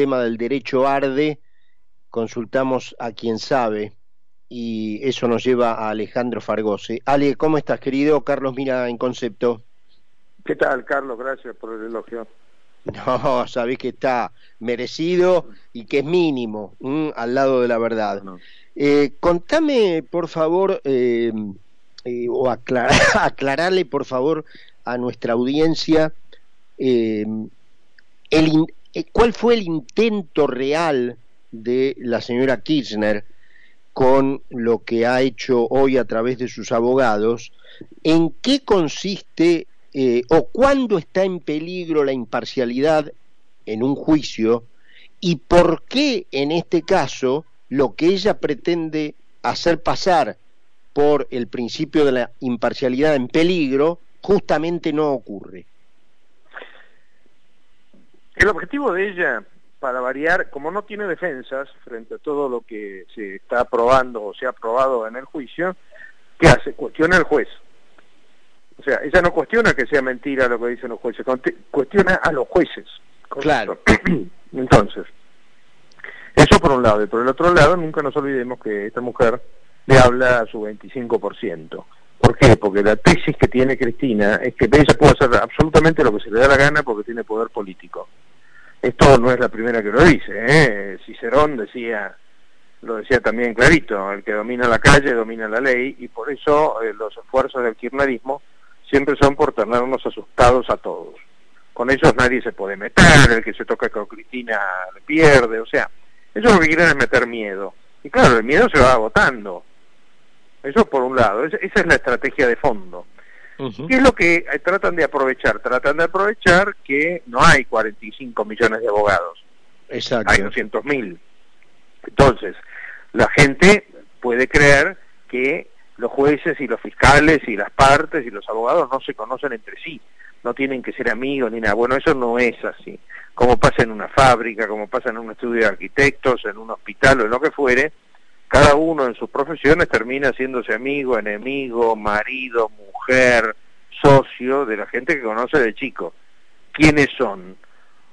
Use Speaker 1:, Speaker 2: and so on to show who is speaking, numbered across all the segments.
Speaker 1: tema del derecho arde, consultamos a quien sabe y eso nos lleva a Alejandro Fargose. Ale, ¿cómo estás, querido? Carlos Mira en concepto.
Speaker 2: ¿Qué tal, Carlos? Gracias por el elogio.
Speaker 1: No, sabés que está merecido y que es mínimo al lado de la verdad. Eh, contame, por favor, eh, eh, o aclararle, por favor, a nuestra audiencia el, cuál fue el intento real de la señora Kirchner con lo que ha hecho hoy a través de sus abogados, en qué consiste eh, o cuándo está en peligro la imparcialidad en un juicio y por qué en este caso lo que ella pretende hacer pasar por el principio de la imparcialidad en peligro justamente no ocurre.
Speaker 2: El objetivo de ella, para variar, como no tiene defensas frente a todo lo que se está aprobando o se ha aprobado en el juicio, ¿qué hace? Cuestiona al juez. O sea, ella no cuestiona que sea mentira lo que dicen los jueces, cuestiona a los jueces.
Speaker 1: Claro.
Speaker 2: Entonces, eso por un lado. Y por el otro lado, nunca nos olvidemos que esta mujer le habla a su 25%. ¿Por qué? Porque la tesis que tiene Cristina es que ella puede hacer absolutamente lo que se le da la gana porque tiene poder político. Esto no es la primera que lo dice. ¿eh? Cicerón decía lo decía también clarito, el que domina la calle domina la ley y por eso eh, los esfuerzos del kirchnerismo siempre son por tenernos asustados a todos. Con ellos nadie se puede meter, el que se toca con Cristina le pierde, o sea, ellos lo que quieren es meter miedo. Y claro, el miedo se va agotando. Eso por un lado, esa es la estrategia de fondo. ¿Qué es lo que eh, tratan de aprovechar? Tratan de aprovechar que no hay 45 millones de abogados.
Speaker 1: Exacto.
Speaker 2: Hay 200 mil. Entonces, la gente puede creer que los jueces y los fiscales y las partes y los abogados no se conocen entre sí, no tienen que ser amigos ni nada. Bueno, eso no es así. Como pasa en una fábrica, como pasa en un estudio de arquitectos, en un hospital o en lo que fuere, cada uno en sus profesiones termina haciéndose amigo, enemigo, marido, mujer, socio de la gente que conoce de chico. ¿Quiénes son?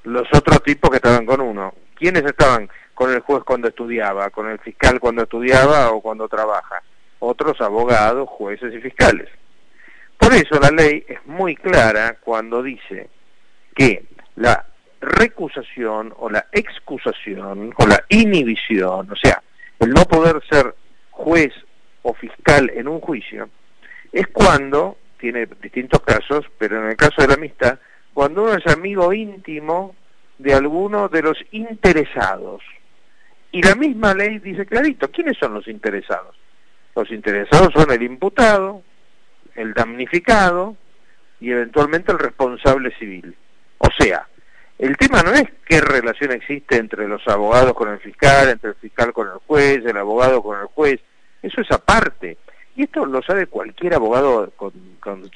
Speaker 2: Los otros tipos que estaban con uno. ¿Quiénes estaban con el juez cuando estudiaba, con el fiscal cuando estudiaba o cuando trabaja? otros abogados, jueces y fiscales. Por eso la ley es muy clara cuando dice que la recusación o la excusación o la inhibición, o sea, el no poder ser juez o fiscal en un juicio, es cuando, tiene distintos casos, pero en el caso de la amistad, cuando uno es amigo íntimo de alguno de los interesados. Y la misma ley dice clarito, ¿quiénes son los interesados? Los interesados son el imputado, el damnificado y eventualmente el responsable civil. O sea, el tema no es qué relación existe entre los abogados con el fiscal, entre el fiscal con el juez, el abogado con el juez, eso es aparte. Y esto lo sabe cualquier abogado con,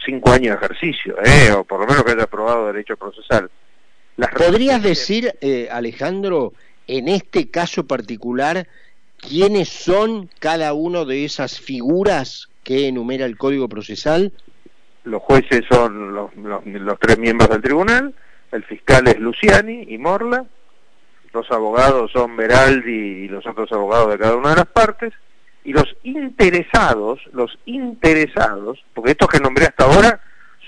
Speaker 2: cinco años de ejercicio, ¿eh? o por lo menos que haya aprobado derecho procesal.
Speaker 1: ¿Podrías decir, eh, Alejandro, en este caso particular, quiénes son cada uno de esas figuras que enumera el Código Procesal?
Speaker 2: Los jueces son los, tres miembros del tribunal, el fiscal es Luciani y Morla, los abogados son Beraldi y los otros abogados de cada una de las partes, y los interesados, los interesados, porque estos que nombré hasta ahora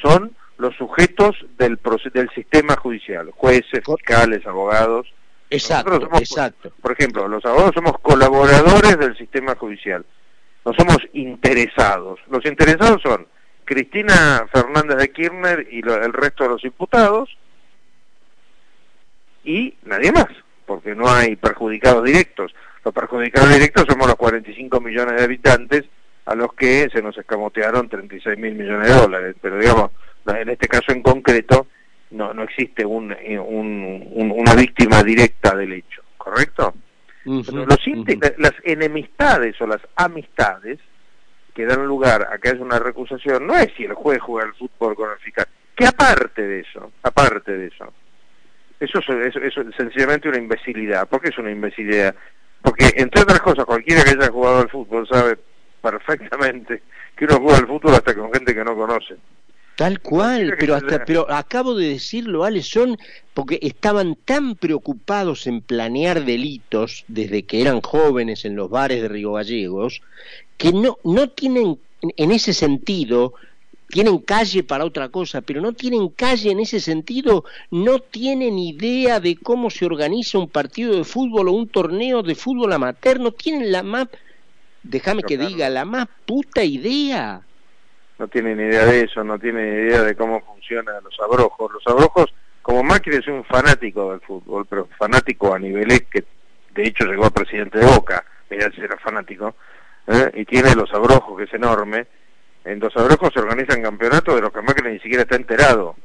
Speaker 2: son los sujetos del, del sistema judicial, jueces, fiscales, abogados,
Speaker 1: Exacto, exacto.
Speaker 2: Por ejemplo, los abogados somos colaboradores del sistema judicial, no somos interesados. Los interesados son Cristina Fernández de Kirchner y el resto de los imputados y nadie más, porque no hay perjudicados directos. Los perjudicados directos somos los 45 millones de habitantes a los que se nos escamotearon 36 mil millones de dólares. Pero digamos, en este caso en concreto, no, no existe un, eh, una víctima directa del hecho, ¿correcto? los Las enemistades o las amistades que dan lugar a que haya una recusación no es si el juez juega al fútbol con el fiscal, que aparte de eso, aparte de eso, eso es, eso es sencillamente una imbecilidad. ¿Por qué es una imbecilidad? Porque, entre otras cosas, cualquiera que haya jugado al fútbol sabe perfectamente que uno juega al fútbol hasta con gente que no conoce.
Speaker 1: Tal cual, pero hasta, pero acabo de decirlo, Ale, son porque estaban tan preocupados en planear delitos desde que eran jóvenes en los bares de Río Gallegos, que no, no tienen en ese sentido tienen calle para otra cosa, pero no tienen calle en ese sentido, no tienen idea de cómo se organiza un partido de fútbol o un torneo de fútbol amateur, no tienen la más, déjame que diga, la más puta idea.
Speaker 2: No tienen idea de eso, no tienen idea de cómo funcionan los abrojos. Los abrojos, como Macri es un fanático del fútbol, pero fanático a niveles que de hecho llegó a presidente de Boca, mira si era fanático, ¿eh? y tiene los abrojos, que es enorme, en Dos Abrojos se organizan campeonatos de los que Macri ni siquiera está enterado.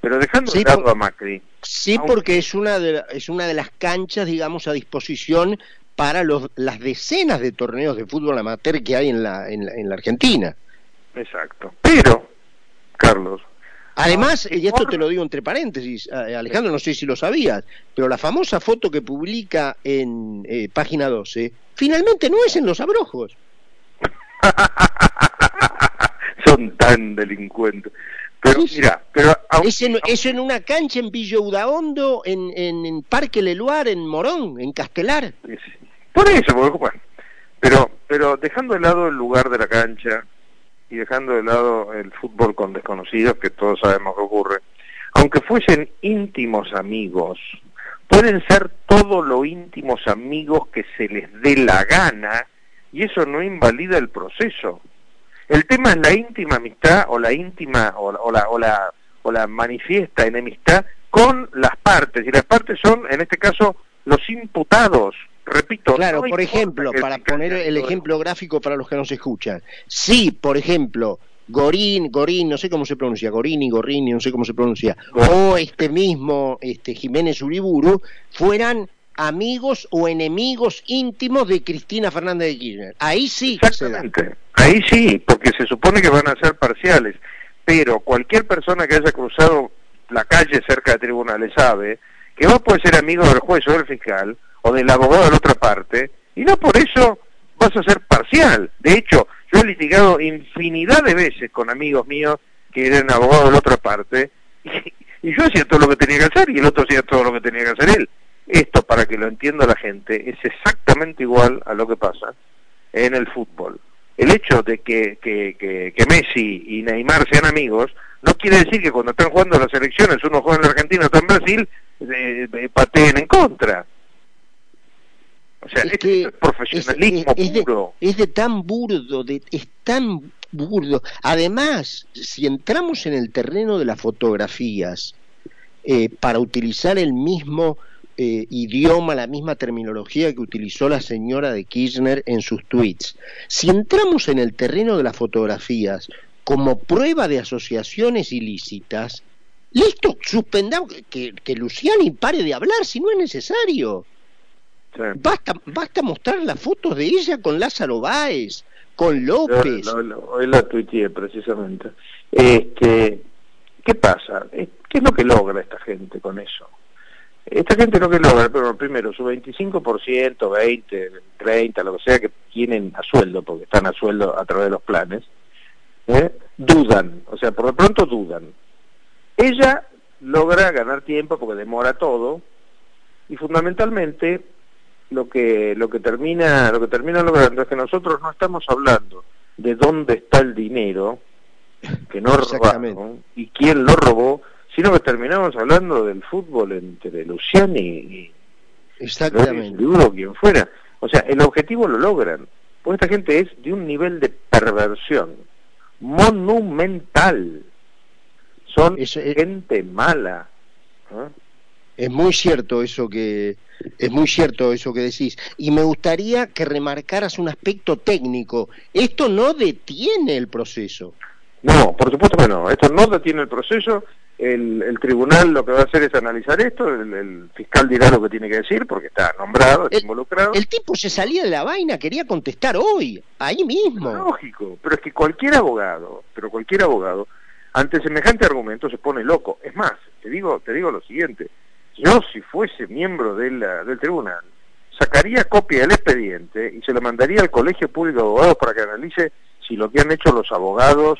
Speaker 2: Pero dejando de lado a Macri.
Speaker 1: Sí, porque es una, de, es una de las canchas, digamos, a disposición para los, las decenas de torneos de fútbol amateur que hay en la, en la, Argentina.
Speaker 2: Exacto. Pero, Carlos,
Speaker 1: Además, y esto te lo digo entre paréntesis, Alejandro, no sé si lo sabías, pero la famosa foto que publica en eh, página 12, finalmente no es en los abrojos.
Speaker 2: delincuentes. Pero mira, pero
Speaker 1: es, en, una cancha en Villaudaondo, en, en, en Parque Leluar, en Morón, en Castelar.
Speaker 2: Por eso, bueno, pero pero dejando de lado el lugar de la cancha y dejando de lado el fútbol con desconocidos, que todos sabemos que ocurre, aunque fuesen íntimos amigos, pueden ser todos los íntimos amigos que se les dé la gana y eso no invalida el proceso. El tema es la íntima amistad o la íntima o, la, o, la, o la manifiesta enemistad con las partes, y las partes son, en este caso, los imputados. Repito,
Speaker 1: claro, por ejemplo, para poner el ejemplo gráfico para los que nos escuchan, si, por ejemplo, Gorín, Gorín, no sé cómo se pronuncia, Gorini, Gorini, no sé cómo se pronuncia, o este mismo este Jiménez Uriburu, fueran amigos o enemigos íntimos de Cristina Fernández de Kirchner. Ahí sí.
Speaker 2: Exactamente. Ahí sí, porque se supone que van a ser parciales. Pero cualquier persona que haya cruzado la calle cerca de tribunales sabe que vos puedes ser amigo del juez o del fiscal o del abogado de la otra parte y no por eso vas a ser parcial. De hecho, yo he litigado infinidad de veces con amigos míos que eran abogados de la otra parte y, y yo hacía todo lo que tenía que hacer y el otro hacía todo lo que tenía que hacer él. Esto, para que lo entienda la gente, es exactamente igual a lo que pasa en el fútbol. El hecho de que, que, que, Messi y Neymar sean amigos no quiere decir que cuando están jugando las elecciones, uno juega en la Argentina, otro en Brasil, pateen en contra.
Speaker 1: O sea, es, que profesionalismo puro. es de tan burdo, de, es tan burdo. Además, si entramos en el terreno de las fotografías, eh, para utilizar el mismo eh, idioma, la misma terminología que utilizó la señora de Kirchner en sus tweets. Si entramos en el terreno de las fotografías como prueba de asociaciones ilícitas, listo, suspendamos, que, que Luciani pare de hablar si no es necesario. Basta, basta mostrar las fotos de ella con Lázaro Báez, con López.
Speaker 2: hoy la tuiteé precisamente. Este, ¿Qué pasa? ¿Qué es lo que logra esta gente con eso? Esta gente no que logra, pero primero, su 25%, 20, 30, lo que sea que tienen a sueldo, porque están a sueldo a través de los planes, ¿eh? dudan, o sea, por lo pronto dudan. Ella logra ganar tiempo porque demora todo y fundamentalmente lo que lo que termina lo que termina logrando es que nosotros no estamos hablando de dónde está el dinero que no robaron y quién lo robó, sino que terminamos hablando del fútbol entre Luciani y,
Speaker 1: Exactamente.
Speaker 2: Uno, quien fuera. O sea, el objetivo lo logran. Porque esta gente es de un nivel de perversión monumental. Son gente mala.
Speaker 1: Es muy cierto eso que es muy cierto eso que decís y me gustaría que remarcaras un aspecto técnico. Esto no detiene el proceso.
Speaker 2: No, por supuesto que no. Esto no detiene el proceso. El, tribunal lo que va a hacer es analizar esto. El, fiscal dirá lo que tiene que decir porque está nombrado, está involucrado.
Speaker 1: El tipo se salía de la vaina, quería contestar hoy, ahí mismo.
Speaker 2: Lógico, pero es que cualquier abogado, pero cualquier abogado, ante semejante argumento se pone loco. Es más, te digo, te digo lo siguiente. Yo, si fuese miembro del tribunal, sacaría copia del expediente y se lo mandaría al Colegio Público de Abogados para que analice si lo que han hecho los abogados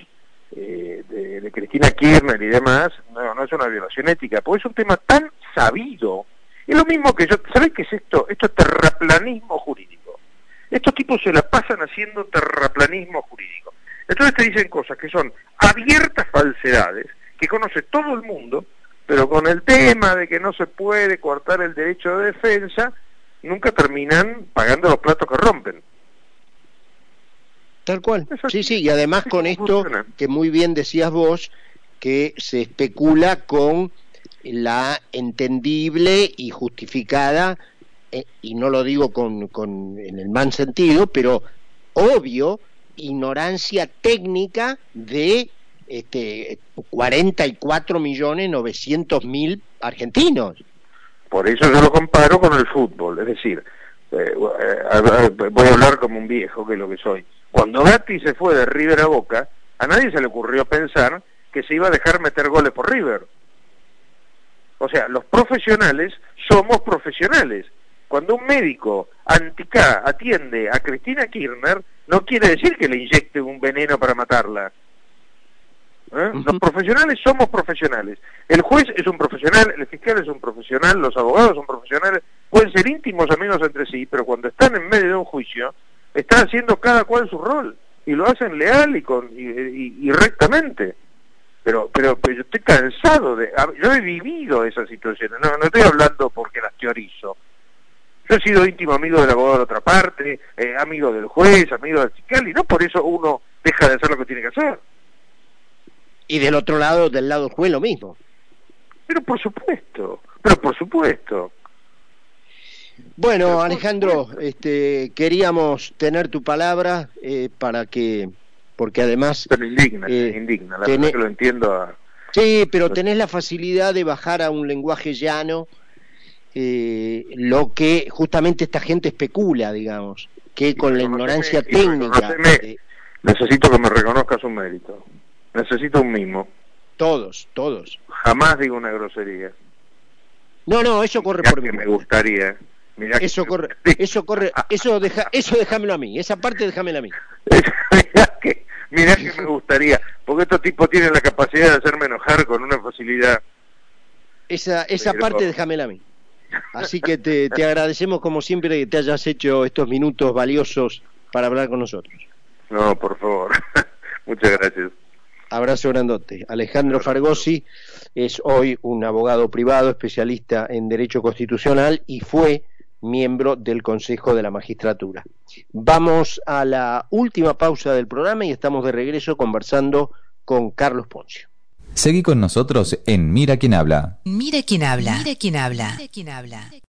Speaker 2: eh, de, Cristina Kirchner y demás, no, no es una violación ética, porque es un tema tan sabido. Es lo mismo que yo, ¿sabés qué es esto? Esto es terraplanismo jurídico. Estos tipos se la pasan haciendo terraplanismo jurídico. Entonces te dicen cosas que son abiertas falsedades, que conoce todo el mundo, pero con el tema de que no se puede cortar el derecho de defensa, nunca terminan pagando los platos que rompen.
Speaker 1: Tal cual. Sí, sí, y además con esto que muy bien decías vos, que se especula con la entendible y justificada, eh, y no lo digo con, con, en el mal sentido, pero obvio, ignorancia técnica de este, 44 millones 900 mil argentinos.
Speaker 2: Por eso yo lo comparo con el fútbol, es decir, eh, eh, voy a hablar como un viejo, que es lo que soy. Cuando Gatti se fue de River a Boca, a nadie se le ocurrió pensar que se iba a dejar meter goles por River. O sea, los profesionales somos profesionales. Cuando un médico antica atiende a Cristina Kirchner, no quiere decir que le inyecte un veneno para matarla. ¿Eh? Los profesionales somos profesionales. El juez es un profesional, el fiscal es un profesional, los abogados son profesionales, pueden ser íntimos amigos entre sí, pero cuando están en medio de un juicio, están haciendo cada cual su rol y lo hacen leal y, con, y, rectamente. Pero, pero, pero, yo estoy cansado de... Yo he vivido esas situaciones, no, no estoy hablando porque las teorizo. Yo he sido íntimo amigo del abogado de la otra parte, eh, amigo del juez, amigo del fiscal, y no por eso uno deja de hacer lo que tiene que hacer.
Speaker 1: Y del otro lado, del lado del juez, lo mismo.
Speaker 2: Pero por supuesto, pero por supuesto.
Speaker 1: Bueno, Alejandro, este, queríamos tener tu palabra eh, para que, porque además...
Speaker 2: Pero indigna, eh, indigna, la verdad que lo entiendo.
Speaker 1: Sí, pero tenés la facilidad de bajar a un lenguaje llano eh, lo que justamente esta gente especula, digamos, que con la ignorancia técnica...
Speaker 2: Necesito que me reconozcas un mérito. Necesito un mimo.
Speaker 1: Todos, todos.
Speaker 2: Jamás digo una grosería.
Speaker 1: No, no, eso corre por
Speaker 2: mí. me gustaría.
Speaker 1: Eso corre, eso corre, eso deja, eso déjamelo a mí, esa parte déjamela a mí.
Speaker 2: mirá, que, mirá que me gustaría, porque estos tipos tienen la capacidad de hacerme enojar con una facilidad.
Speaker 1: Esa, esa parte déjamela a mí. Así que te, te agradecemos como siempre que te hayas hecho estos minutos valiosos para hablar con nosotros.
Speaker 2: No, por favor. Muchas gracias.
Speaker 1: Abrazo grandote. Alejandro Fargosi es hoy un abogado privado especialista en Derecho Constitucional y fue miembro del Consejo de la Magistratura. Vamos a la última pausa del programa y estamos de regreso conversando con Carlos Poncio.
Speaker 3: Seguí con nosotros en Mira quién habla.
Speaker 4: Mira quién habla. Mira quién habla. Mira quién habla.